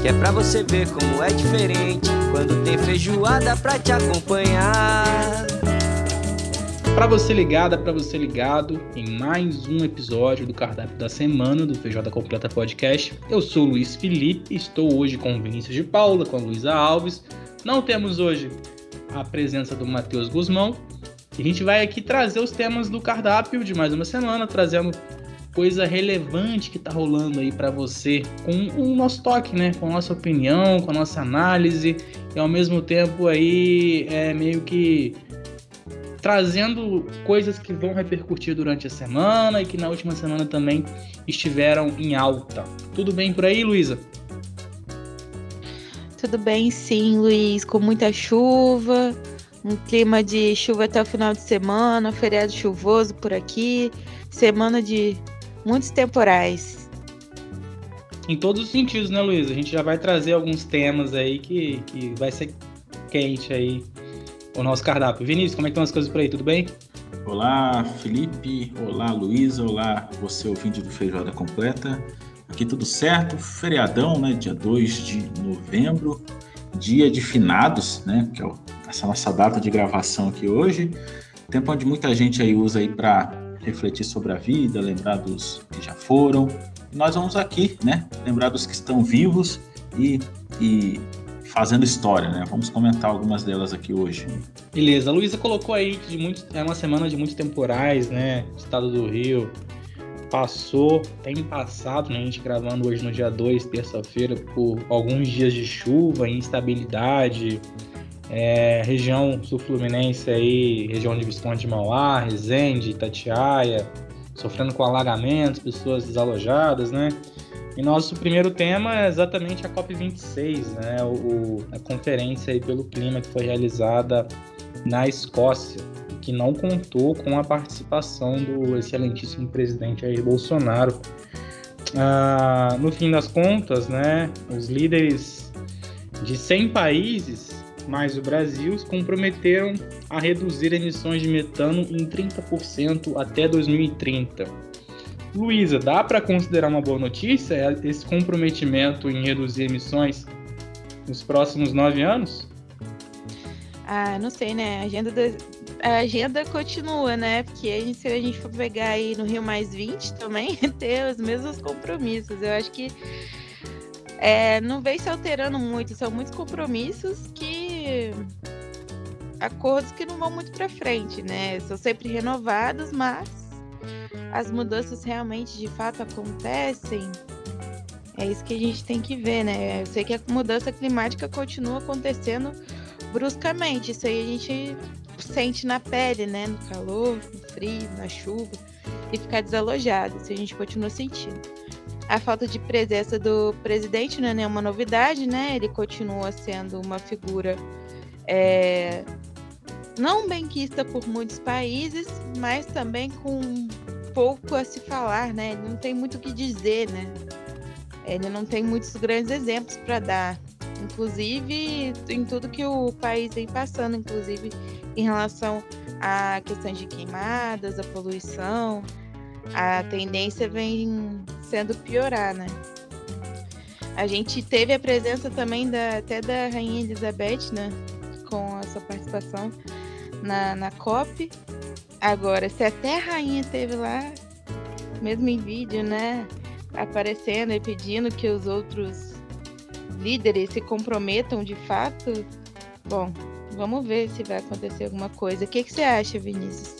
Que é pra você ver como é diferente. Quando tem feijoada pra te acompanhar. Para você ligada, para você ligado em mais um episódio do cardápio da semana do Feijoada Completa Podcast. Eu sou o Luiz Felipe, estou hoje com o Vinícius de Paula, com a Luísa Alves. Não temos hoje a presença do Matheus Guzmão. E a gente vai aqui trazer os temas do cardápio de mais uma semana, trazendo coisa relevante que tá rolando aí para você, com o nosso toque, né? Com a nossa opinião, com a nossa análise e ao mesmo tempo aí é meio que trazendo coisas que vão repercutir durante a semana e que na última semana também estiveram em alta. Tudo bem por aí, Luísa? Tudo bem, sim, Luiz, com muita chuva, um clima de chuva até o final de semana, feriado chuvoso por aqui, semana de muitos temporais. Em todos os sentidos, né, Luísa? A gente já vai trazer alguns temas aí que, que vai ser quente aí o nosso cardápio. Vinícius, como é que estão as coisas por aí? Tudo bem? Olá, Felipe. Olá, Luísa. Olá, você ouvinte do Feijoada Completa. Aqui tudo certo. Feriadão, né? Dia 2 de novembro. Dia de finados, né? Que é essa nossa data de gravação aqui hoje. Tempo onde muita gente aí usa aí para refletir sobre a vida, lembrar dos que já foram. E nós vamos aqui, né? Lembrar dos que estão vivos e, e fazendo história, né? Vamos comentar algumas delas aqui hoje. Beleza, a Luísa colocou aí que de muito, é uma semana de muitos temporais, né? Estado do Rio passou, tem passado, né? A gente gravando hoje no dia 2, terça-feira, por alguns dias de chuva, instabilidade, é, região sul-fluminense aí, região de Visconde de Mauá, Resende, Itatiaia, sofrendo com alagamentos, pessoas desalojadas, né? E nosso primeiro tema é exatamente a COP26, né? O, a conferência aí pelo clima que foi realizada na Escócia, que não contou com a participação do excelentíssimo presidente Jair Bolsonaro. Ah, no fim das contas, né, os líderes de 100 países, mais o Brasil, se comprometeram a reduzir emissões de metano em 30% até 2030. Luísa, dá para considerar uma boa notícia esse comprometimento em reduzir emissões nos próximos nove anos? Ah, não sei, né? A agenda, do... a agenda continua, né? Porque a gente, se a gente for pegar aí no Rio Mais 20 também, ter os mesmos compromissos. Eu acho que é, não vem se alterando muito. São muitos compromissos que. Acordos que não vão muito para frente, né? São sempre renovados, mas as mudanças realmente de fato acontecem, é isso que a gente tem que ver, né? Eu sei que a mudança climática continua acontecendo bruscamente. Isso aí a gente sente na pele, né? No calor, no frio, na chuva e ficar desalojado. Isso a gente continua sentindo. A falta de presença do presidente não é nenhuma novidade, né? Ele continua sendo uma figura é, não benquista por muitos países, mas também com pouco a se falar, né? Ele não tem muito o que dizer, né? Ele não tem muitos grandes exemplos para dar, inclusive em tudo que o país vem passando, inclusive em relação à questão de queimadas, a poluição, a tendência vem sendo piorar, né? A gente teve a presença também da, até da Rainha Elizabeth, né? Com a sua participação na, na COP. Agora, se até a rainha teve lá, mesmo em vídeo, né? Aparecendo e pedindo que os outros líderes se comprometam de fato, bom, vamos ver se vai acontecer alguma coisa. O que, que você acha, Vinícius?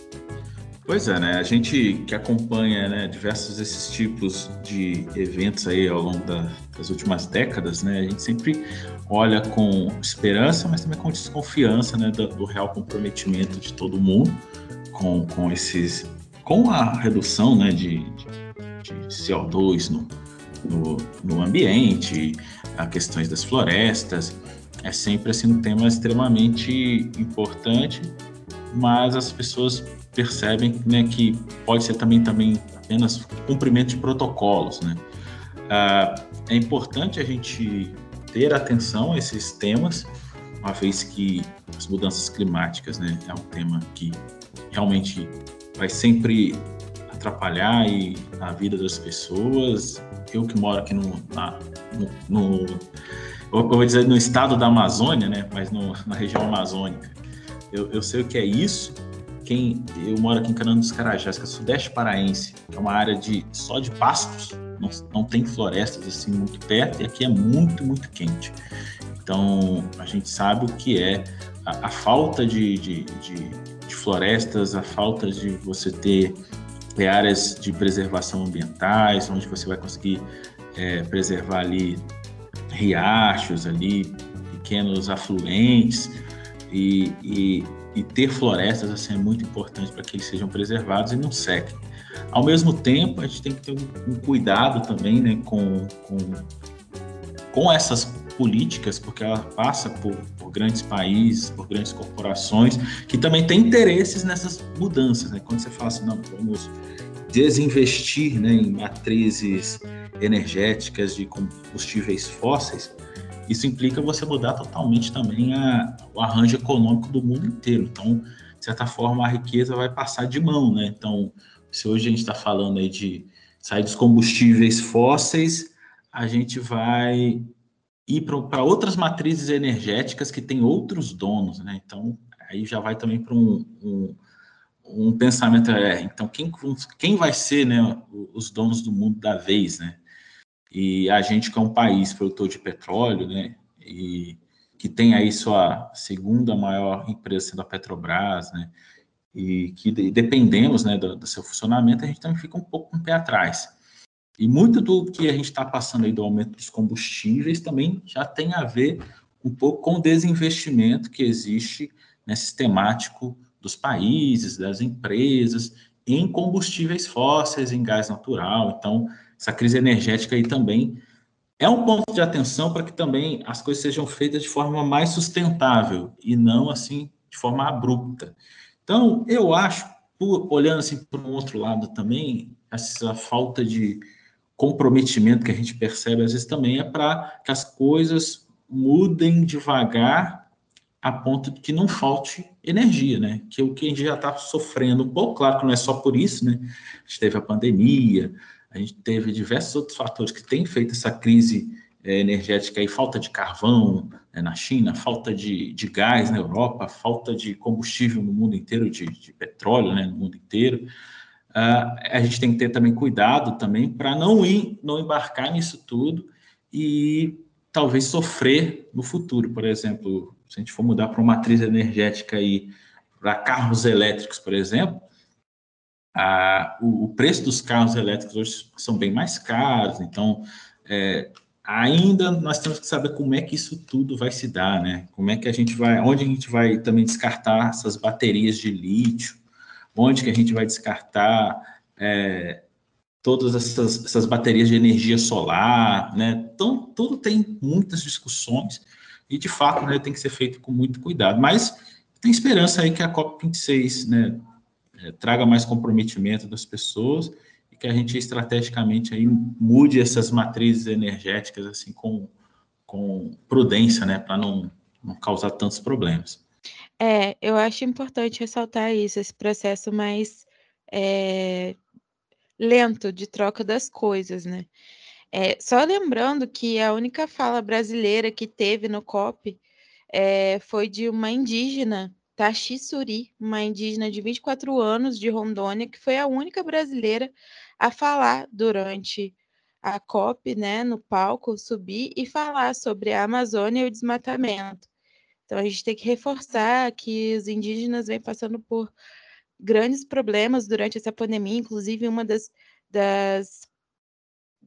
Pois é, né? A gente que acompanha né, diversos desses tipos de eventos aí ao longo da, das últimas décadas, né? A gente sempre olha com esperança, mas também com desconfiança, né, do, do real comprometimento de todo mundo com, com esses, com a redução, né, de, de, de CO2 no, no, no ambiente, a questões das florestas. É sempre assim um tema extremamente importante, mas as pessoas percebem né, que pode ser também, também apenas cumprimento de protocolos. Né? Ah, é importante a gente ter atenção a esses temas, uma vez que as mudanças climáticas né, é um tema que realmente vai sempre atrapalhar a vida das pessoas. Eu que moro aqui no, na, no, no eu vou dizer no estado da Amazônia, né, mas no, na região amazônica, eu, eu sei o que é isso. Quem eu moro aqui em Canão dos Carajás, que é sudeste paraense, que é uma área de só de pastos, não, não tem florestas assim muito perto e aqui é muito muito quente. Então a gente sabe o que é a, a falta de, de, de, de florestas, a falta de você ter é, áreas de preservação ambientais, onde você vai conseguir é, preservar ali riachos ali, pequenos afluentes e, e, e, ter florestas assim é muito importante para que eles sejam preservados e não sequem. Ao mesmo tempo, a gente tem que ter um, cuidado também né, com, com, com essas políticas, porque ela passa por, por, grandes países, por grandes corporações, que também têm interesses nessas mudanças. Né? Quando você fala assim, não, vamos desinvestir né, em matrizes energéticas de combustíveis fósseis, isso implica você mudar totalmente também a, o arranjo econômico do mundo inteiro. Então, de certa forma, a riqueza vai passar de mão, né? Então, se hoje a gente está falando aí de sair dos combustíveis fósseis, a gente vai ir para outras matrizes energéticas que têm outros donos, né? Então, aí já vai também para um, um, um, pensamento, é, então, quem, quem vai ser né, os donos do mundo da vez, né? E a gente que é um país produtor de petróleo, né? E que tem aí sua segunda maior empresa sendo a Petrobras, né? E que dependemos né, do, do seu funcionamento, a gente também fica um pouco com um o pé atrás. E muito do que a gente está passando aí do aumento dos combustíveis também já tem a ver um pouco com o desinvestimento que existe né, sistemático dos países, das empresas, em combustíveis fósseis, em gás natural. Então, essa crise energética aí também é um ponto de atenção para que também as coisas sejam feitas de forma mais sustentável e não assim de forma abrupta. Então, eu acho, olhando assim para um outro lado também, essa falta de comprometimento que a gente percebe às vezes também é para que as coisas mudem devagar a ponto de que não falte energia, né? Que é o que a gente já está sofrendo um pouco, claro que não é só por isso, né? A gente teve a pandemia, a gente teve diversos outros fatores que têm feito essa crise é, energética aí, falta de carvão né, na China, falta de, de gás na Europa, falta de combustível no mundo inteiro, de, de petróleo né, no mundo inteiro. Uh, a gente tem que ter também cuidado também para não ir, não embarcar nisso tudo e talvez sofrer no futuro. Por exemplo, se a gente for mudar para uma matriz energética aí para carros elétricos, por exemplo, o, o, preço dos carros elétricos hoje são bem mais caros, então é, ainda nós temos que saber como é que isso tudo vai se dar, né? Como é que a gente vai, onde a gente vai também descartar essas baterias de lítio, onde que a gente vai descartar é, todas essas, essas, baterias de energia solar, né? Então, tudo tem muitas discussões e, de fato, né, tem que ser feito com muito cuidado. Mas tem esperança aí que a COP26 né, é, traga mais comprometimento das pessoas e que a gente estrategicamente aí mude essas matrizes energéticas assim com, com prudência, né, para não, não causar tantos problemas. É, eu acho importante ressaltar isso, esse processo mais é, lento de troca das coisas, né? É, só lembrando que a única fala brasileira que teve no COP é, foi de uma indígena, Tachi Suri, uma indígena de 24 anos de Rondônia, que foi a única brasileira a falar durante a COP, né, no palco, subir e falar sobre a Amazônia e o desmatamento. Então, a gente tem que reforçar que os indígenas vêm passando por grandes problemas durante essa pandemia, inclusive uma das, das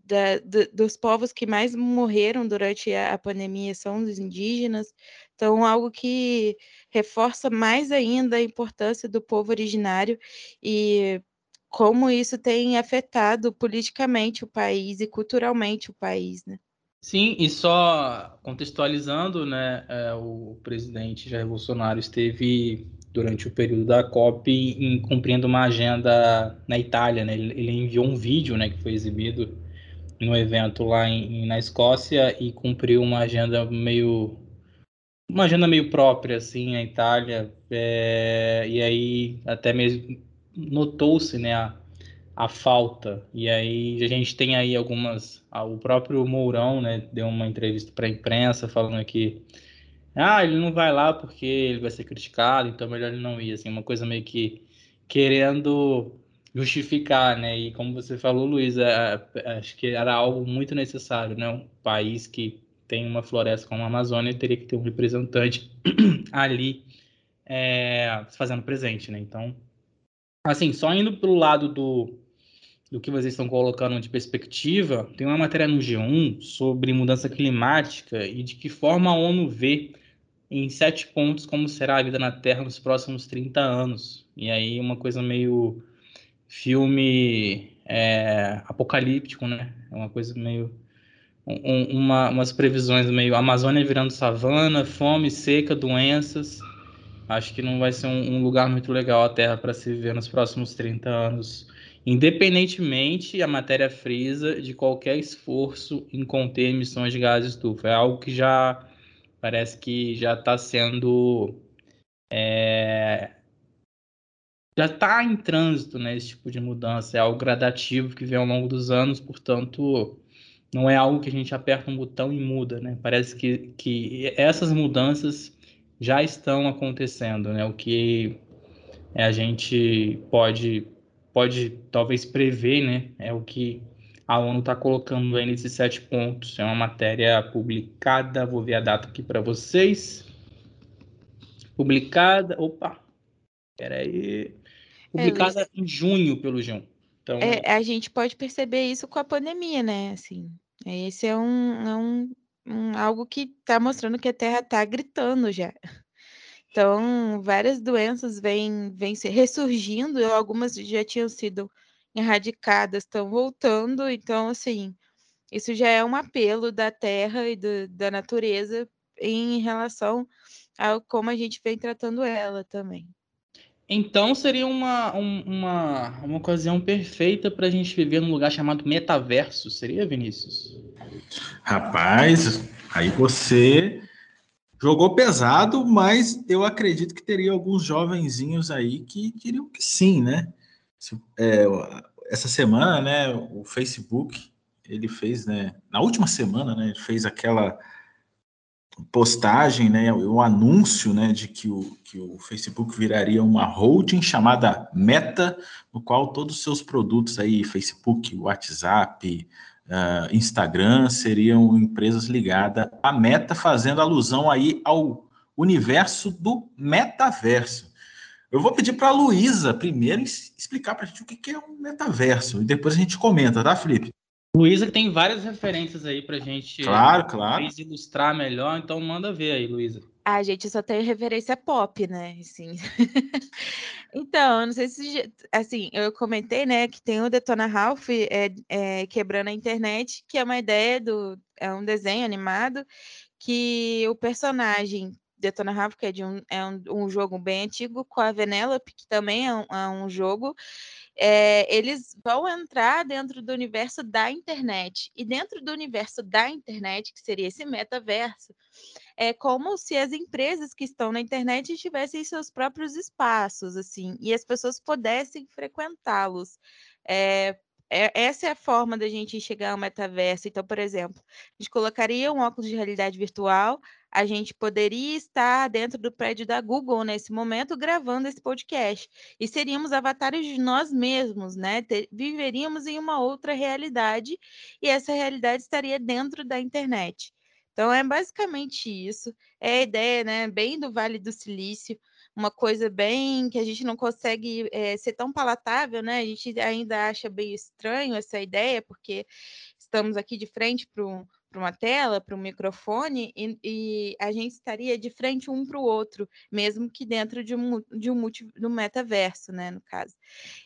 da, da, dos povos que mais morreram durante a, a, pandemia são os indígenas. Então, algo que reforça mais ainda a importância do povo originário e como isso tem afetado politicamente o país e culturalmente o país, né? Sim, e só contextualizando, né, é, o presidente Jair Bolsonaro esteve durante o período da COP em, cumprindo uma agenda na Itália, né? Ele, enviou um vídeo, né, que foi exibido no evento lá em, na Escócia e cumpriu uma agenda meio uma agenda meio própria assim na Itália é, e aí até mesmo notou-se né a, a, falta. E aí a gente tem aí algumas o próprio Mourão né deu uma entrevista para a imprensa falando que ah ele não vai lá porque ele vai ser criticado então melhor ele não ir assim uma coisa meio que querendo justificar, né? E como você falou, Luiz, é, é, acho que era algo muito necessário, né? Um país que tem uma floresta como a Amazônia teria que ter um representante ali é, fazendo presente, né? Então, assim, só indo para o lado do, do que vocês estão colocando de perspectiva, tem uma matéria no G1 sobre mudança climática e de que forma a ONU vê em sete pontos como será a vida na Terra nos próximos 30 anos. E aí uma coisa meio filme é, apocalíptico, né? É uma coisa meio. Um, uma, umas previsões meio Amazônia virando savana, fome, seca, doenças. Acho que não vai ser um, um lugar muito legal a Terra para se viver nos próximos 30 anos. Independentemente, a matéria frisa de qualquer esforço em conter emissões de gases de estufa. É algo que já parece que já está sendo é, já está em trânsito, né, esse tipo de mudança. É algo gradativo que vem ao longo dos anos, portanto, não é algo que a gente aperta um botão e muda, né? Parece que, que essas mudanças já estão acontecendo, né? O que a gente pode, pode talvez prever, né? É o que a ONU está colocando aí nesses sete pontos. É uma matéria publicada, vou ver a data aqui para vocês. Publicada, opa, peraí, publicada é, em junho pelo João. Então... É, a gente pode perceber isso com a pandemia, né? Assim, esse é um, é um, um algo que está mostrando que a Terra está gritando já. Então, várias doenças vêm, vêm se ressurgindo, algumas já tinham sido erradicadas, estão voltando. Então, assim, isso já é um apelo da Terra e do, da natureza em relação a como a gente vem tratando ela também. Então seria uma, uma, uma ocasião perfeita para a gente viver num lugar chamado metaverso, seria, Vinícius? Rapaz, aí você jogou pesado, mas eu acredito que teria alguns jovenzinhos aí que diriam que sim, né? É, essa semana, né, o Facebook, ele fez, né, na última semana, né, ele fez aquela postagem, né, o anúncio, né, de que o, que o Facebook viraria uma holding chamada Meta, no qual todos os seus produtos aí, Facebook, WhatsApp, uh, Instagram, seriam empresas ligadas à Meta, fazendo alusão aí ao universo do metaverso. Eu vou pedir para a Luísa primeiro explicar para a gente o que é um metaverso, e depois a gente comenta, tá, Felipe? Luísa que tem várias referências aí pra gente claro, claro. ilustrar melhor, então manda ver aí, Luísa. Ah, gente, só tem referência pop, né? Assim. então, não sei se assim, eu comentei, né, que tem o Detona Ralph é, é, quebrando a internet, que é uma ideia do é um desenho animado que o personagem Detona que é de um, é um, um jogo bem antigo, com a Venelope, que também é um, é um jogo, é, eles vão entrar dentro do universo da internet. E dentro do universo da internet, que seria esse metaverso, é como se as empresas que estão na internet tivessem seus próprios espaços, assim, e as pessoas pudessem frequentá-los. É, é, essa é a forma da gente chegar ao metaverso. Então, por exemplo, a gente colocaria um óculos de realidade virtual, a gente poderia estar dentro do prédio da Google nesse momento gravando esse podcast. E seríamos avatares de nós mesmos, né? Ter, viveríamos em uma outra realidade e essa realidade estaria dentro da internet. Então, é basicamente isso. É a ideia, né? Bem do Vale do Silício uma coisa bem que a gente não consegue é, ser tão palatável, né? A gente ainda acha bem estranho essa ideia, porque estamos aqui de frente para um, uma tela, para um microfone, e, e, a gente estaria de frente um para o outro, mesmo que dentro de um, de um multi, no metaverso, né, no caso.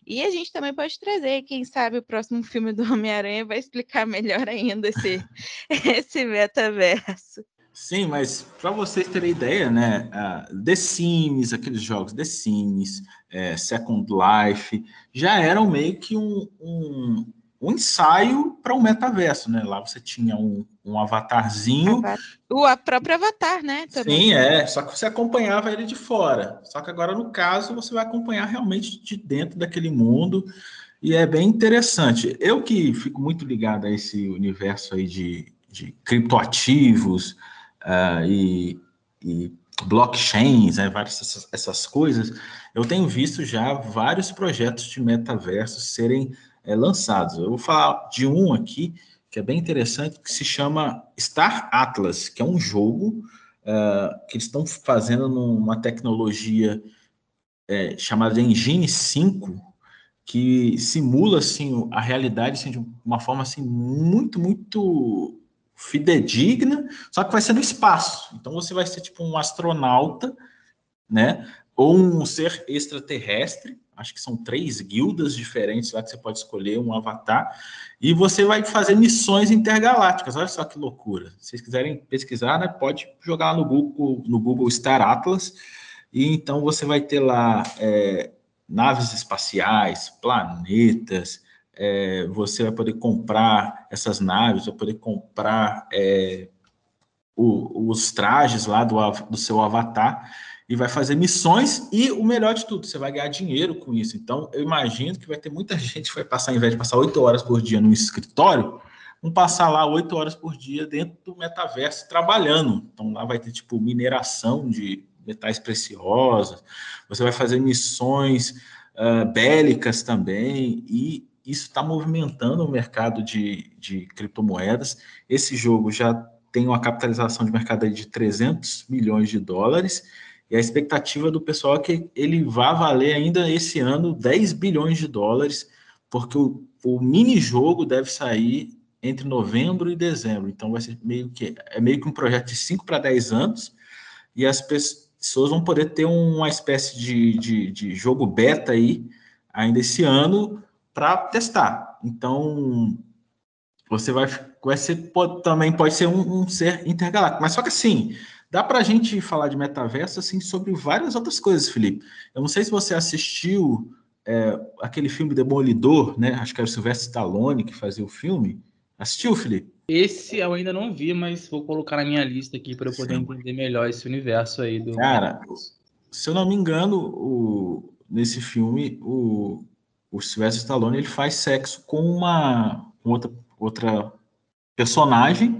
E a gente também pode trazer, quem sabe o próximo filme do Homem-Aranha vai explicar melhor ainda esse, esse metaverso. Sim, mas para vocês terem ideia, né? Uh, The Sims, aqueles jogos The Sims, é, Second Life, já eram meio que um, um, um ensaio para um metaverso, né? Lá você tinha um, um avatarzinho. O a próprio avatar, né? Também. Sim, é. Só que você acompanhava ele de fora. Só que agora, no caso, você vai acompanhar realmente de dentro daquele mundo. E é bem interessante. Eu que fico muito ligado a esse universo aí de, de criptoativos, uh, e, e blockchains, né, várias essas, essas, coisas, eu tenho visto já vários projetos de metaverso serem é, lançados. Eu vou falar de um aqui que é bem interessante, que se chama Star Atlas, que é um jogo uh, que eles estão fazendo numa tecnologia é, chamada Engine 5, que simula assim a realidade assim, de uma forma assim muito muito fidedigna, só que vai ser no espaço. Então você vai ser tipo um astronauta, né? Ou um ser extraterrestre. Acho que são três guildas diferentes lá que você pode escolher um avatar. E você vai fazer missões intergalácticas. Olha só que loucura. Se vocês quiserem pesquisar, né, pode jogar no Google, no Google Star Atlas. E então você vai ter lá é, naves espaciais, planetas, é, você vai poder comprar essas naves, vai poder comprar é, o, os trajes lá do, do seu avatar e vai fazer missões e o melhor de tudo, você vai ganhar dinheiro com isso. Então, eu imagino que vai ter muita gente que vai passar, ao invés de passar oito horas por dia no escritório, vão passar lá oito horas por dia dentro do metaverso trabalhando. Então, lá vai ter, tipo, mineração de metais preciosos, você vai fazer missões uh, bélicas também e isso está movimentando o mercado de, de criptomoedas. Esse jogo já tem uma capitalização de mercado de 300 milhões de dólares, e a expectativa do pessoal é que ele vá valer ainda esse ano 10 bilhões de dólares, porque o, o mini jogo deve sair entre novembro e dezembro. Então vai ser meio que é meio que um projeto de 5 para 10 anos, e as pessoas vão poder ter uma espécie de, de, de jogo beta aí ainda esse ano para testar. Então, você vai, vai ser, pode, também pode ser um, um, ser intergaláctico. Mas só que assim, dá para a gente falar de metaverso assim sobre várias outras coisas, Felipe. Eu não sei se você assistiu é, aquele filme Demolidor, né? Acho que era o Sylvester Stallone que fazia o filme. Assistiu, Felipe? Esse eu ainda não vi, mas vou colocar na minha lista aqui para eu poder Sim. entender melhor esse universo aí do. Cara, se eu não me engano, o, nesse filme, o, o Sylvester Stallone ele faz sexo com uma outra, outra personagem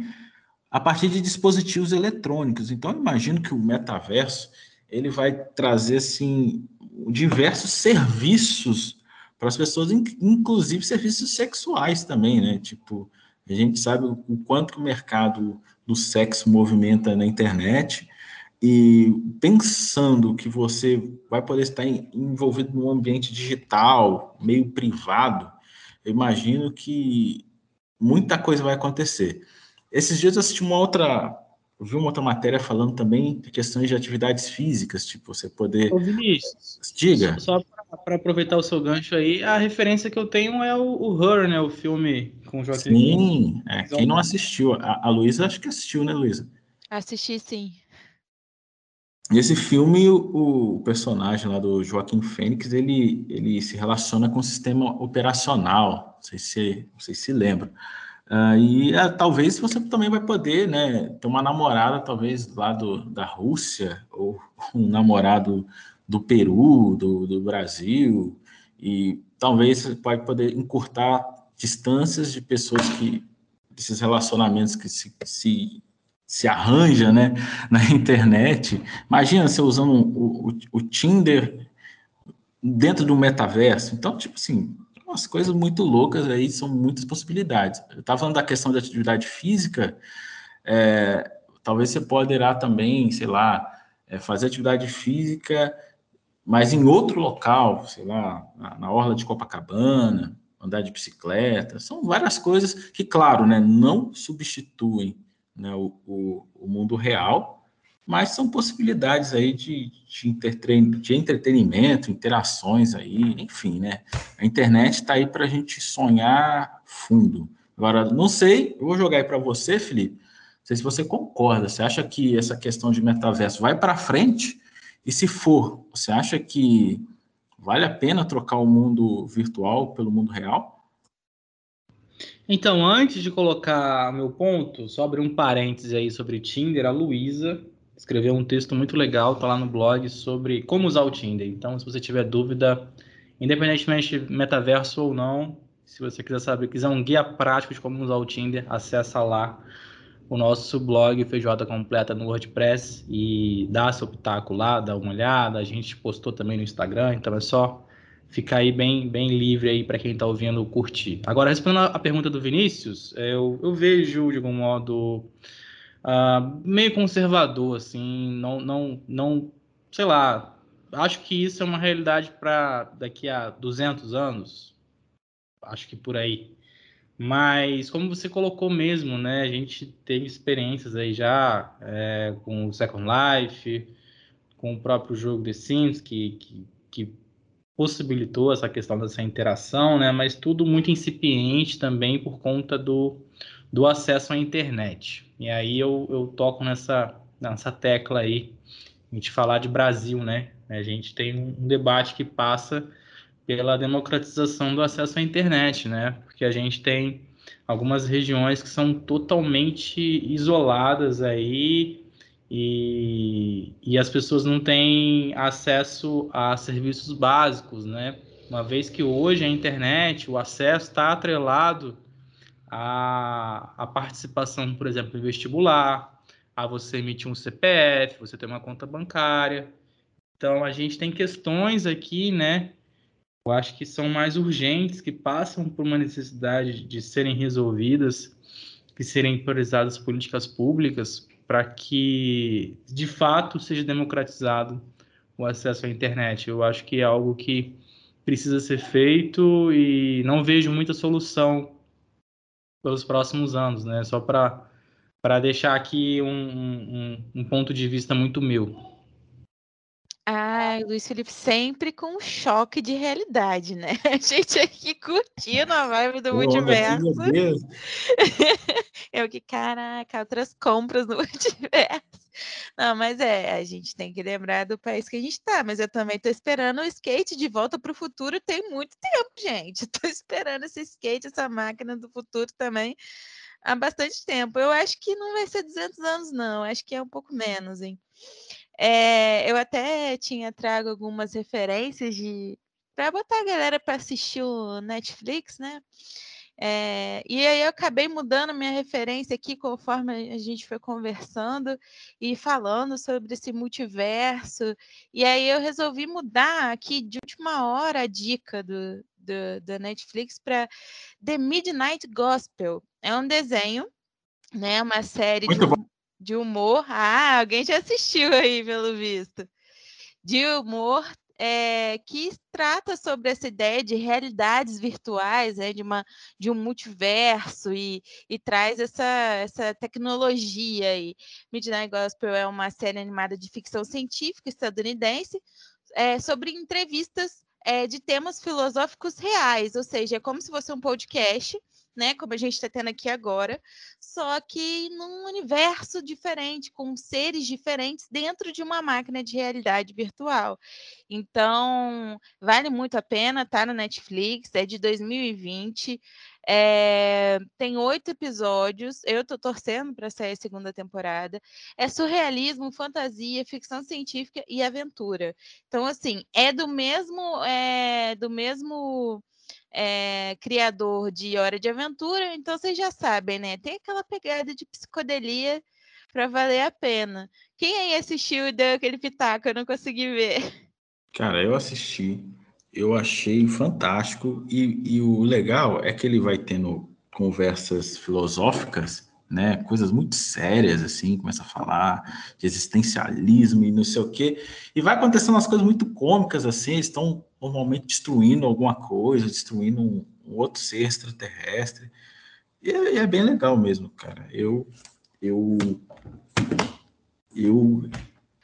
a partir de dispositivos eletrônicos. Então, imagino que o metaverso ele vai trazer assim diversos serviços para as pessoas, inclusive serviços sexuais também, né? Tipo, a gente sabe o quanto que o mercado do sexo movimenta na internet e pensando que você vai poder estar envolvido num ambiente digital, meio privado, eu imagino que muita coisa vai acontecer. Esses dias eu assisti uma outra, eu vi uma outra matéria falando também de questões de atividades físicas, tipo você poder. Ô, Vinícius, Diga. Só para aproveitar o seu gancho aí, a referência que eu tenho é o, o Her, né? O filme com o Joaquim. Sim, é, quem não assistiu? A, a Luísa acho que assistiu, né, Luísa? Assisti sim. Nesse filme, o, o, personagem lá do Joaquim Fênix, ele, ele se relaciona com o sistema operacional, não sei se, não sei se lembra. Uh, e uh, talvez você também vai poder né, ter uma namorada, talvez lá do, da Rússia, ou um namorado do Peru, do, do Brasil, e talvez você pode poder encurtar distâncias de pessoas que, desses relacionamentos que se, se se arranja né, na internet. Imagina você usando o, o, o Tinder dentro do metaverso. Então, tipo assim, umas coisas muito loucas aí, são muitas possibilidades. Eu estava falando da questão da atividade física, é, talvez você poderá também, sei lá, é, fazer atividade física, mas em outro local, sei lá, na, na orla de Copacabana, andar de bicicleta, são várias coisas que, claro, né, não substituem né, o, o, o mundo real, mas são possibilidades aí de, de, de entretenimento, interações aí, enfim, né? A internet está aí para a gente sonhar fundo. Agora, não sei, eu vou jogar aí para você, Felipe, não sei se você concorda, você acha que essa questão de metaverso vai para frente? E se for, você acha que vale a pena trocar o mundo virtual pelo mundo real? Então, antes de colocar meu ponto, abrir um parêntese aí sobre Tinder, a Luísa escreveu um texto muito legal, tá lá no blog, sobre como usar o Tinder. Então, se você tiver dúvida, independentemente de metaverso ou não, se você quiser saber, quiser um guia prático de como usar o Tinder, acessa lá o nosso blog Feijoada Completa no WordPress e dá seu pitaco lá, dá uma olhada. A gente postou também no Instagram, então é só ficar aí bem, bem livre aí para quem está ouvindo curtir. Agora, respondendo a pergunta do Vinícius, eu, eu vejo de algum modo uh, meio conservador, assim, não, não, não, sei lá, acho que isso é uma realidade para daqui a 200 anos, acho que por aí. Mas, como você colocou mesmo, né, a gente teve experiências aí já é, com o Second Life, com o próprio jogo The Sims, que, que, que possibilitou essa questão dessa interação, né, mas tudo muito incipiente também por conta do, do acesso à internet. E aí eu, eu toco nessa, nessa tecla aí, a gente falar de Brasil, né? A gente tem um debate que passa pela democratização do acesso à internet, né? Porque a gente tem algumas regiões que são totalmente isoladas aí e, e as pessoas não têm acesso a serviços básicos, né? Uma vez que hoje a internet, o acesso está atrelado a, a participação, por exemplo, em vestibular, a você emitir um CPF, você ter uma conta bancária. Então, a gente tem questões aqui, né? Eu acho que são mais urgentes, que passam por uma necessidade de serem resolvidas, que serem priorizadas políticas públicas para que, de fato, seja democratizado o acesso à internet. Eu acho que é algo que precisa ser feito e não vejo muita solução pelos próximos anos, né? Só para deixar aqui um, um, um, ponto de vista muito meu. Ai, Luiz Felipe, sempre com um choque de realidade, né? A gente aqui curtindo a vibe do Pô, multiverso. Eu que, caraca, outras compras no multiverso. Não, mas é, a gente tem que lembrar do país que a gente está. Mas eu também estou esperando o skate de volta para o futuro tem muito tempo, gente. Estou esperando esse skate, essa máquina do futuro também há bastante tempo. Eu acho que não vai ser 200 anos, não. Acho que é um pouco menos, hein? É, eu até tinha trago algumas referências de para botar a galera para assistir o Netflix, né? É, e aí eu acabei mudando minha referência aqui conforme a gente foi conversando e falando sobre esse multiverso. E aí eu resolvi mudar aqui de última hora a dica do, do da Netflix para The Midnight Gospel. É um desenho, né? Uma série de, de humor. Ah, alguém já assistiu aí, pelo visto. De humor é, que trata sobre essa ideia de realidades virtuais, né, de, uma, de um multiverso e, e traz essa, essa tecnologia. Aí. Midnight Gospel é uma série animada de ficção científica estadunidense é, sobre entrevistas é, de temas filosóficos reais, ou seja, é como se fosse um podcast né? Como a gente está tendo aqui agora, só que num universo diferente, com seres diferentes dentro de uma máquina de realidade virtual. Então, vale muito a pena, tá no Netflix, é de 2020. É, tem oito episódios. Eu estou torcendo para sair a segunda temporada. É surrealismo, fantasia, ficção científica e aventura. Então, assim, é do mesmo, é, do mesmo é, criador de Hora de Aventura, então vocês já sabem, né? Tem aquela pegada de psicodelia para valer a pena. Quem aí assistiu e deu aquele pitaco? Eu não consegui ver. Cara, eu assisti, eu achei fantástico e, e o legal é que ele vai tendo conversas filosóficas né, coisas muito sérias, assim, começa a falar de existencialismo e não sei o quê, e vai acontecendo umas coisas muito cômicas, assim, eles estão normalmente destruindo alguma coisa, destruindo um, um outro ser extraterrestre. E é, e é, bem legal mesmo, cara. Eu, eu, eu.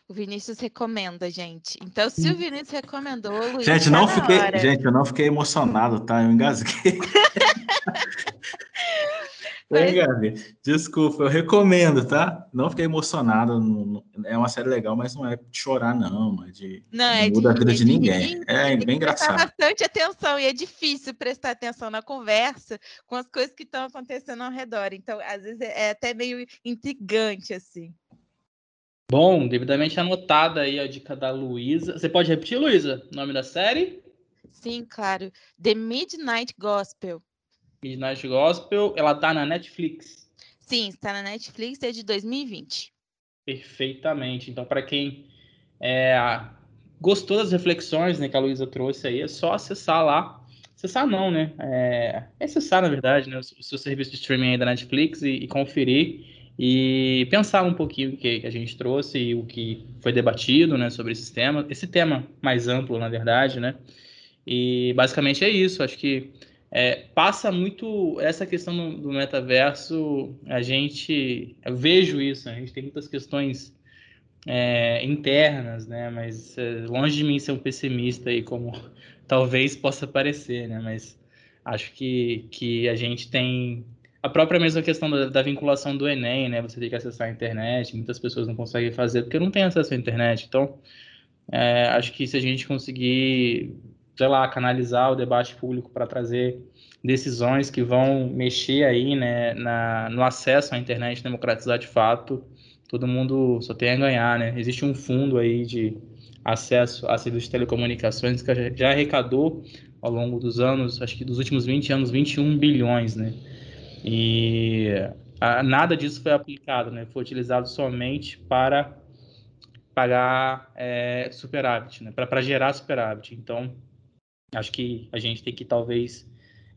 O Vinícius recomenda, gente. Então, se o Vinícius recomendou, o Luiz gente, tá não fiquei, hora. gente, eu não fiquei emocionado, tá? Eu engasguei. Mas... Desculpa, eu recomendo, tá? Não fiquei emocionado. Não, é uma série legal, mas não é de chorar, não. É de, não, é muda de, a vida de, de ninguém. É bem engraçado. Prestar bastante atenção e é difícil prestar atenção na conversa com as coisas que estão acontecendo ao redor. Então, às vezes, é até meio intrigante, assim. Bom, devidamente anotada aí a dica da Luísa. Você pode repetir, Luísa, o nome da série? Sim, claro. The Midnight Gospel. Midnight Gospel, ela tá na Netflix. Sim, está na Netflix, é de 2020. Perfeitamente. Então, para quem é, gostou das reflexões né, que a Luísa trouxe aí, é só acessar lá. Acessar não, né? É, é acessar, na verdade, né, o seu serviço de streaming aí da Netflix e, e conferir e pensar um pouquinho o que, que a gente trouxe e o que foi debatido né, sobre esse tema, esse tema mais amplo, na verdade, né? E basicamente é isso. Acho que é, passa muito essa questão do, do, metaverso. A gente, eu vejo isso. A gente tem muitas questões é, internas, né? Mas é, longe de mim ser um pessimista aí, como talvez possa parecer, né? Mas acho que, que a gente tem a própria mesma questão da, da, vinculação do Enem, né? Você tem que acessar a internet, muitas pessoas não conseguem fazer porque não tem acesso à internet. Então, é, acho que se a gente conseguir sei lá, canalizar o debate público para trazer decisões que vão mexer aí, né, na, no acesso à internet democratizar de fato, todo mundo só tem a ganhar, né? Existe um fundo aí de acesso a serviços de telecomunicações que já arrecadou ao longo dos anos, acho que dos últimos 20 anos, 21 bilhões, né? E a, nada disso foi aplicado, né? Foi utilizado somente para pagar é, superávit, né? Para gerar superávit. Então, Acho que a gente tem que talvez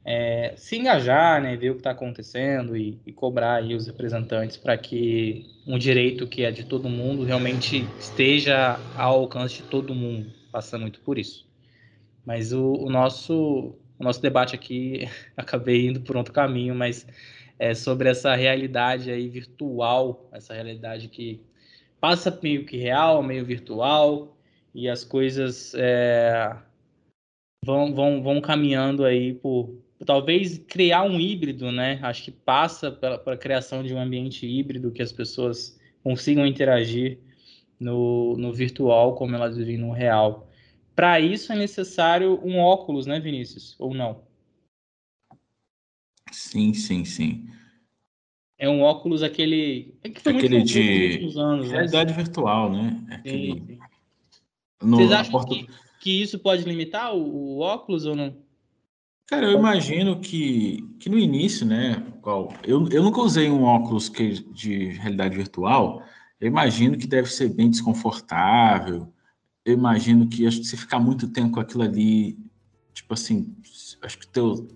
é, se engajar, né, ver o que está acontecendo e, e, cobrar aí os representantes para que um direito que é de todo mundo realmente esteja ao alcance de todo mundo. Passa muito por isso. Mas o, o nosso o nosso debate aqui acabei indo por outro caminho, mas é sobre essa realidade aí virtual, essa realidade que passa meio que real, meio virtual e as coisas é, vão, vão, vão caminhando aí por talvez criar um híbrido, né? Acho que passa pela, pela criação de um ambiente híbrido que as pessoas consigam interagir no, no virtual como elas vivem no real. Para isso é necessário um óculos, né, Vinícius? Ou não? Sim, sim, sim. É um óculos aquele. É que foi aquele de anos, né? realidade né? virtual, né? Aquele... Sim, sim. No, Vocês acham porta... que que isso pode limitar o, o óculos ou não? Cara, eu imagino que, que no início, né, eu, eu nunca usei um óculos que, de realidade virtual, eu imagino que deve ser bem desconfortável, eu imagino que acho que se ficar muito tempo com aquilo ali, tipo assim, acho que teu,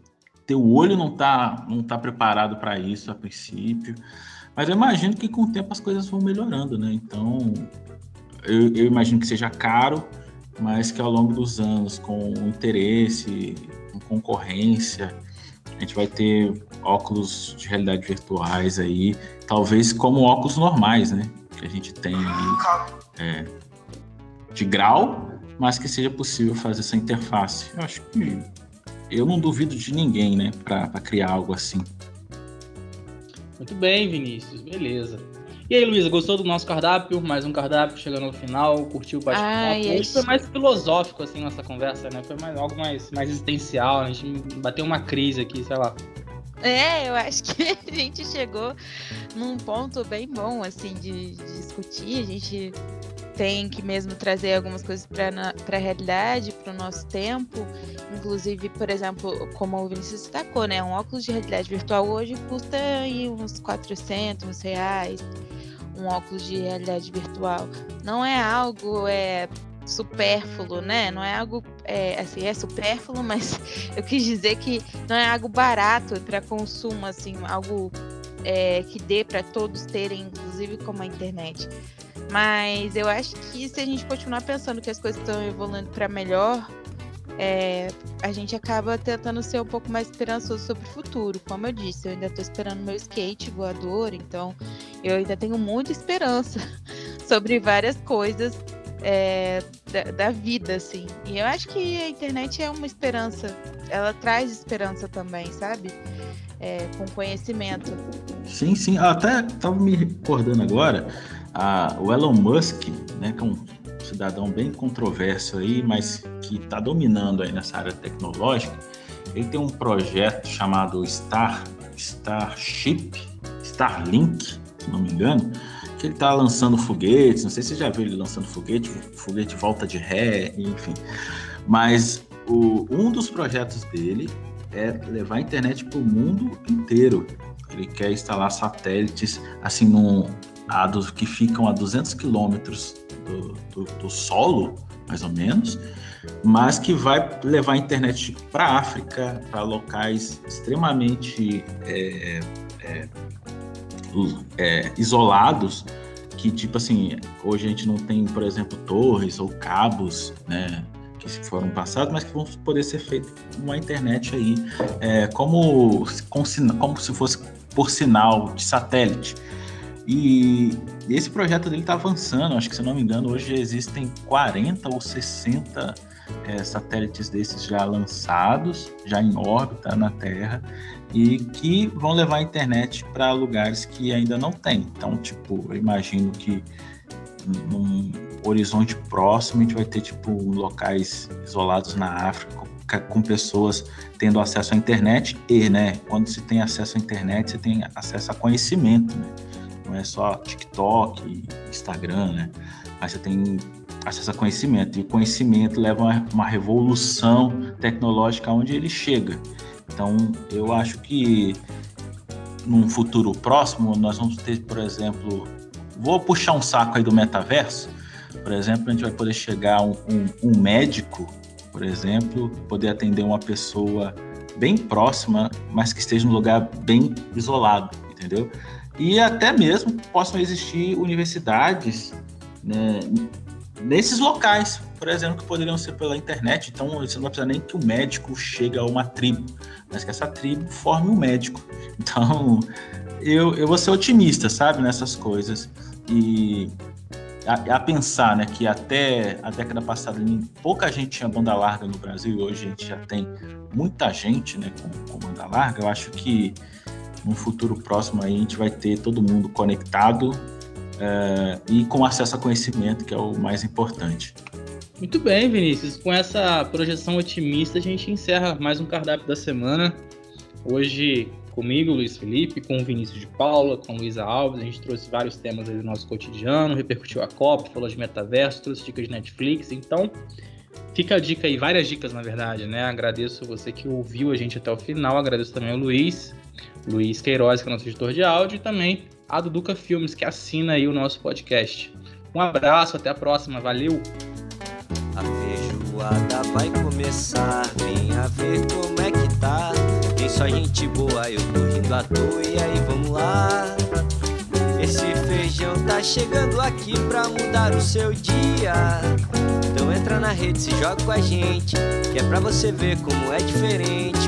teu olho não tá, não tá preparado para isso a princípio, mas eu imagino que com o tempo as coisas vão melhorando, né, então eu, eu imagino que seja caro, mas que ao longo dos anos, com interesse, com concorrência, a gente vai ter óculos de realidade virtuais aí, talvez como óculos normais, né? Que a gente tem aí, é, de grau, mas que seja possível fazer essa interface. Eu acho que eu não duvido de ninguém, né, para criar algo assim. Muito bem, Vinícius, beleza. E aí, Luísa, gostou do nosso cardápio? Mais um cardápio chegando no final, curtiu bastante. Hoje foi mais filosófico, assim, nossa conversa, né? Foi mais, algo mais, mais existencial, a gente bateu uma crise aqui, sei lá. É, eu acho que a gente chegou num ponto bem bom, assim, de, de discutir. A gente tem que mesmo trazer algumas coisas para a realidade, para o nosso tempo. Inclusive, por exemplo, como o Vinícius destacou, né? Um óculos de realidade virtual hoje custa aí uns 400 reais um óculos de realidade virtual. Não é algo é, supérfluo, né? Não é algo é, assim, é supérfluo, mas eu quis dizer que não é algo barato para consumo, assim, algo é, que dê para todos terem, inclusive como a internet. Mas eu acho que se a gente continuar pensando que as coisas estão evoluindo para melhor, é, a gente acaba tentando ser um pouco mais esperançoso sobre o futuro. Como eu disse, eu ainda estou esperando meu skate voador, então eu ainda tenho muita esperança sobre várias coisas é, da, da, vida, assim. E eu acho que a internet é uma esperança, ela traz esperança também, sabe? É, com conhecimento. Sim, sim. Até estava me recordando agora, o Elon Musk, né, que é um cidadão bem controverso aí, mas que está dominando aí nessa área tecnológica, ele tem um projeto chamado Star, Starship, Starlink, se não me engano, que ele está lançando foguetes, não sei se você já viu ele lançando foguete, foguete volta de ré, enfim. Mas o, um dos projetos dele é levar a internet para o mundo inteiro. Ele quer instalar satélites assim num, a dos, que ficam a 200 quilômetros do, do, do, solo, mais ou menos, mas que vai levar a internet para a África, para locais extremamente é, é, é, isolados, que tipo assim, hoje a gente não tem, por exemplo, torres ou cabos, né? que foram passados, mas que vão poder ser feitos uma internet aí, é, como, com, como se fosse por sinal de satélite. E esse projeto dele está avançando, acho que se não me engano, hoje existem 40 ou 60 é, satélites desses já lançados, já em órbita na Terra, e que vão levar a internet para lugares que ainda não tem. Então, tipo, eu imagino que num horizonte próximo a gente vai ter tipo locais isolados na África com pessoas tendo acesso à internet e, né, quando se tem acesso à internet, você tem acesso a conhecimento, né? Não é só TikTok, Instagram, né? Mas você tem acesso a conhecimento. E o conhecimento leva a uma revolução tecnológica onde ele chega. Então, eu acho que num futuro próximo, nós vamos ter, por exemplo, vou puxar um saco aí do metaverso. Por exemplo, a gente vai poder chegar um, um, um médico, por exemplo, poder atender uma pessoa bem próxima, mas que esteja num lugar bem isolado, entendeu? E até mesmo possam existir universidades né, nesses locais, por exemplo, que poderiam ser pela internet. Então, você não precisa nem que o médico chegue a uma tribo, mas que essa tribo forme um médico. Então, eu, eu vou ser otimista, sabe, nessas coisas. E a, a, pensar né, que até a década passada pouca gente tinha banda larga no Brasil e hoje a gente já tem muita gente né, com, com banda larga, eu acho que no futuro próximo aí a gente vai ter todo mundo conectado uh, e com acesso a conhecimento, que é o mais importante. Muito bem, Vinícius. Com essa projeção otimista, a gente encerra mais um cardápio da semana. Hoje, comigo, Luiz Felipe, com o Vinícius de Paula, com Luísa Alves, a gente trouxe vários temas do nosso cotidiano, repercutiu a COP, falou de metaverso, trouxe dicas de Netflix. Então, fica a dica aí, várias dicas na verdade, né? Agradeço você que ouviu a gente até o final, agradeço também ao Luiz Luiz Queiroz, que é nosso editor de áudio, e também a Duduca Filmes, que assina aí o nosso podcast. Um abraço, até a próxima, valeu! A feijoada vai começar, ver como é que tá. Tem só gente boa, eu tô rindo à toa, e aí vamos lá. Esse feijão tá chegando aqui pra mudar o seu dia. Então entra na rede, se joga com a gente, que é pra você ver como é diferente